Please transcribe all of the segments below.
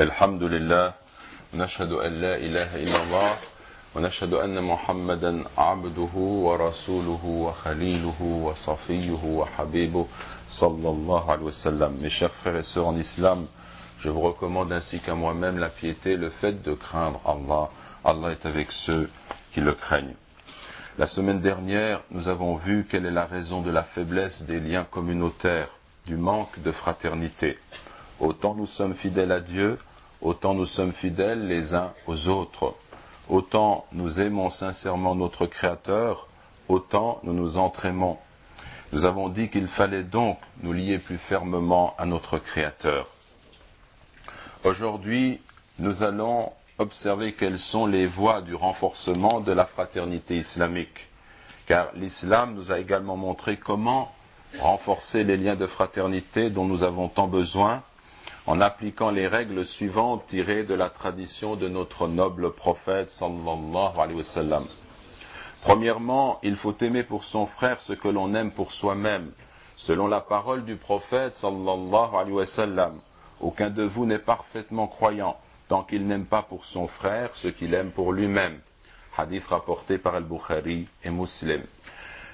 الحمد لله نشهد أن لا إله إلا الله ونشهد أن محمدا عبده ورسوله وخليله وصفيه وحبيبه صلى الله عليه وسلم Mes chers frères et sœurs en islam, je vous recommande ainsi qu'à moi-même la piété, le fait de craindre Allah. Allah est avec ceux qui le craignent. La semaine dernière, nous avons vu quelle est la raison de la faiblesse des liens communautaires, du manque de fraternité. Autant nous sommes fidèles à Dieu, autant nous sommes fidèles les uns aux autres. Autant nous aimons sincèrement notre Créateur, autant nous nous entraînons. Nous avons dit qu'il fallait donc nous lier plus fermement à notre Créateur. Aujourd'hui, nous allons observer quelles sont les voies du renforcement de la fraternité islamique. Car l'islam nous a également montré comment renforcer les liens de fraternité dont nous avons tant besoin en appliquant les règles suivantes tirées de la tradition de notre noble prophète sallallahu alayhi wa sallam. Premièrement, il faut aimer pour son frère ce que l'on aime pour soi-même. Selon la parole du prophète sallallahu alayhi wa sallam, aucun de vous n'est parfaitement croyant tant qu'il n'aime pas pour son frère ce qu'il aime pour lui-même. Hadith rapporté par Al-Bukhari et Muslim.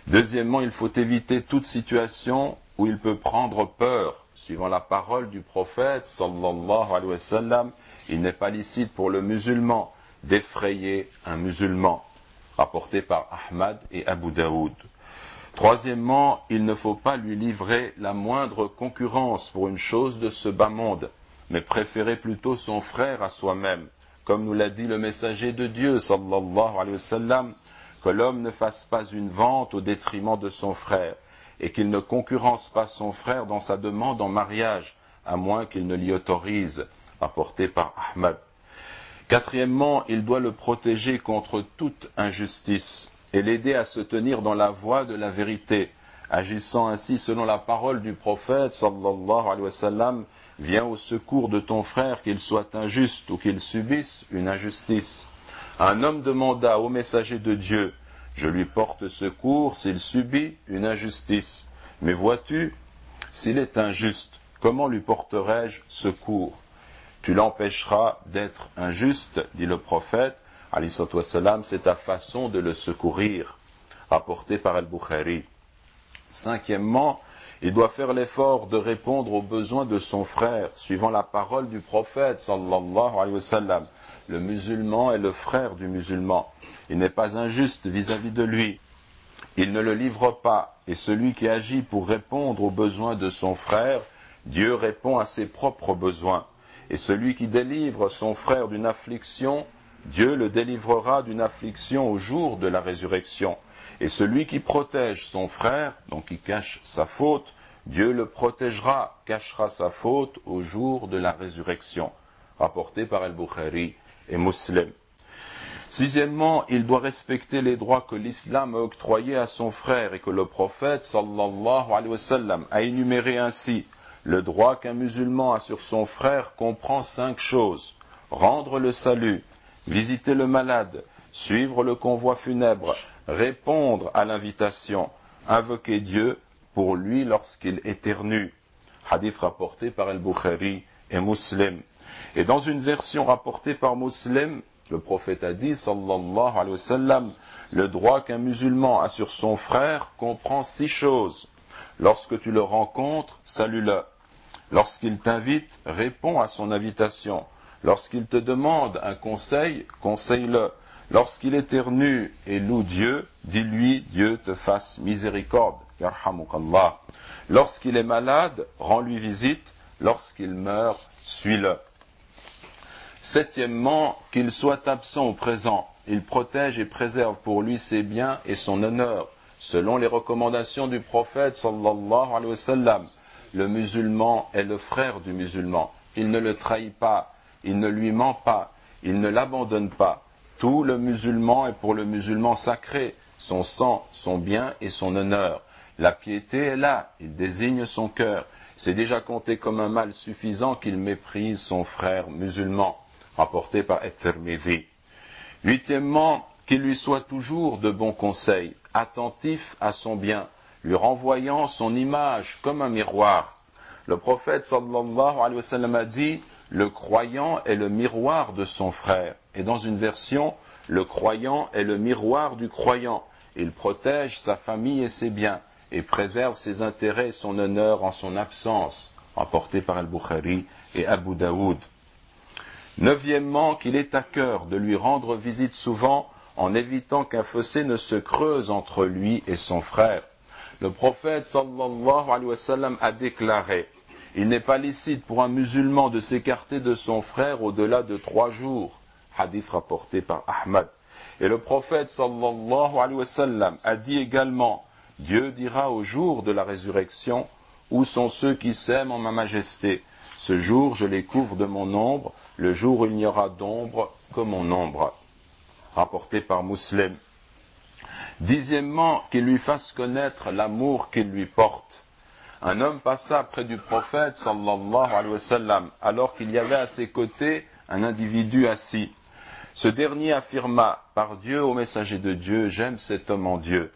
Deuxièmement, il faut éviter toute situation où il peut prendre peur. Suivant la parole du prophète, sallallahu alayhi wa sallam, il n'est pas licite pour le musulman d'effrayer un musulman. Rapporté par Ahmad et Abu Daoud. Troisièmement, il ne faut pas lui livrer la moindre concurrence pour une chose de ce bas monde, mais préférer plutôt son frère à soi-même, comme nous l'a dit le messager de Dieu, sallallahu alayhi wa sallam, que l'homme ne fasse pas une vente au détriment de son frère, et qu'il ne concurrence pas son frère dans sa demande en mariage, à moins qu'il ne l'y autorise, rapporté par Ahmad. Quatrièmement, il doit le protéger contre toute injustice et l'aider à se tenir dans la voie de la vérité, agissant ainsi selon la parole du prophète sallallahu alayhi wa sallam, viens au secours de ton frère qu'il soit injuste ou qu'il subisse une injustice. Un homme demanda au messager de Dieu, je lui porte secours s'il subit une injustice. Mais vois-tu, s'il est injuste, comment lui porterai-je secours? Tu l'empêcheras d'être injuste, dit le prophète, c'est ta façon de le secourir, rapporté par Al-Bukhari. Cinquièmement, il doit faire l'effort de répondre aux besoins de son frère, suivant la parole du prophète, sallallahu alayhi wa sallam. Le musulman est le frère du musulman. Il n'est pas injuste vis-à-vis de lui. Il ne le livre pas, et celui qui agit pour répondre aux besoins de son frère, Dieu répond à ses propres besoins. Et celui qui délivre son frère d'une affliction, Dieu le délivrera d'une affliction au jour de la résurrection. Et celui qui protège son frère, donc qui cache sa faute, Dieu le protégera, cachera sa faute au jour de la résurrection. Rapporté par Al-Bukhari Sixièmement, il doit respecter les droits que l'islam a octroyés à son frère et que le prophète a énuméré ainsi. Le droit qu'un musulman a sur son frère comprend cinq choses. Rendre le salut, visiter le malade, suivre le convoi funèbre, répondre à l'invitation, invoquer Dieu pour lui lorsqu'il éternue. Hadith rapporté par Al-Bukhari et Muslim. Et dans une version rapportée par Muslim, le prophète a dit, sallallahu alayhi wa sallam, le droit qu'un musulman a sur son frère comprend six choses. Lorsque tu le rencontres, salue-le. Lorsqu'il t'invite, réponds à son invitation. Lorsqu'il te demande un conseil, conseille-le. Lorsqu'il éternue et loue Dieu, dis-lui, Dieu te fasse miséricorde. Lorsqu'il est malade, rends-lui visite. Lorsqu'il meurt, suis-le. Septièmement, qu'il soit absent au présent. Il protège et préserve pour lui ses biens et son honneur, selon les recommandations du prophète sallallahu alayhi wa sallam. Le musulman est le frère du musulman. Il ne le trahit pas, il ne lui ment pas, il ne l'abandonne pas. Tout le musulman est pour le musulman sacré, son sang, son bien et son honneur. La piété est là, il désigne son cœur. C'est déjà compté comme un mal suffisant qu'il méprise son frère musulman rapporté par Et-Tirmidhi. Huitièmement, qu'il lui soit toujours de bons conseils, attentif à son bien, lui renvoyant son image comme un miroir. Le prophète sallallahu alayhi wa sallam a dit le croyant est le miroir de son frère. Et dans une version, le croyant est le miroir du croyant. Il protège sa famille et ses biens et préserve ses intérêts et son honneur en son absence, rapporté par Al-Bukhari et Abu Daoud. Neuvièmement, qu'il est à cœur de lui rendre visite souvent en évitant qu'un fossé ne se creuse entre lui et son frère. Le prophète sallallahu alayhi wa sallam a déclaré Il n'est pas licite pour un musulman de s'écarter de son frère au-delà de trois jours. Hadith rapporté par Ahmad. Et le prophète sallallahu alayhi wa sallam a dit également Dieu dira au jour de la résurrection Où sont ceux qui s'aiment en ma majesté Ce jour, je les couvre de mon ombre, le jour où il n'y aura d'ombre que mon ombre. Rapporté par Muslim. Dixièmement, qu'il lui fasse connaître l'amour qu'il lui porte. Un homme passa près du prophète sallallahu alayhi wa sallam, alors qu'il y avait à ses côtés un individu assis. Ce dernier affirma, par Dieu au messager de Dieu, j'aime cet homme en Dieu.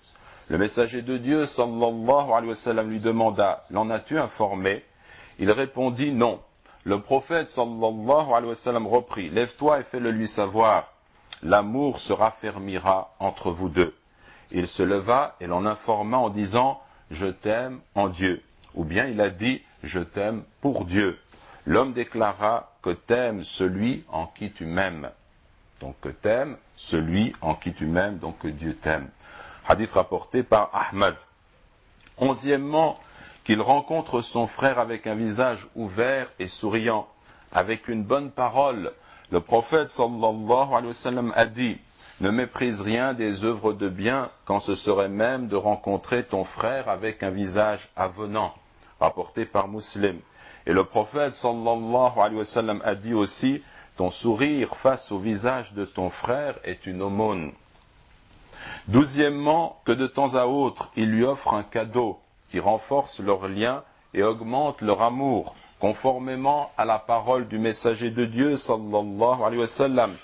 Le messager de Dieu, sallallahu alayhi wa sallam, lui demanda, l'en as-tu informé? Il répondit, non. Le prophète, sallallahu alayhi wa sallam, reprit, lève-toi et fais-le lui savoir. L'amour se raffermira entre vous deux. Il se leva et l'en informa en disant, je t'aime en Dieu. Ou bien il a dit, je t'aime pour Dieu. L'homme déclara que t'aimes celui en qui tu m'aimes. Donc que t'aimes celui en qui tu m'aimes, donc que Dieu t'aime. Hadith rapporté par Ahmad. Onzièmement, qu'il rencontre son frère avec un visage ouvert et souriant, avec une bonne parole. Le prophète sallallahu alayhi wa sallam a dit, ne méprise rien des œuvres de bien quand ce serait même de rencontrer ton frère avec un visage avenant, rapporté par Muslim. Et le prophète sallallahu alayhi wa sallam a dit aussi, ton sourire face au visage de ton frère est une aumône. Douzièmement, que de temps à autre, il lui offre un cadeau qui renforce leur lien et augmente leur amour, conformément à la parole du messager de Dieu, sallallahu alayhi wa sallam.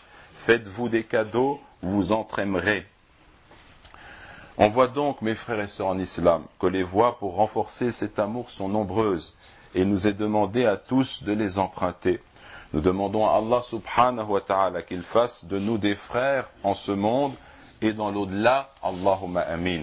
Faites-vous des cadeaux, vous entraînerez. On voit donc, mes frères et sœurs en islam, que les voies pour renforcer cet amour sont nombreuses et il nous est demandé à tous de les emprunter. Nous demandons à Allah subhanahu wa ta'ala qu'il fasse de nous des frères en ce monde et dans l'au-delà. Allahumma amin.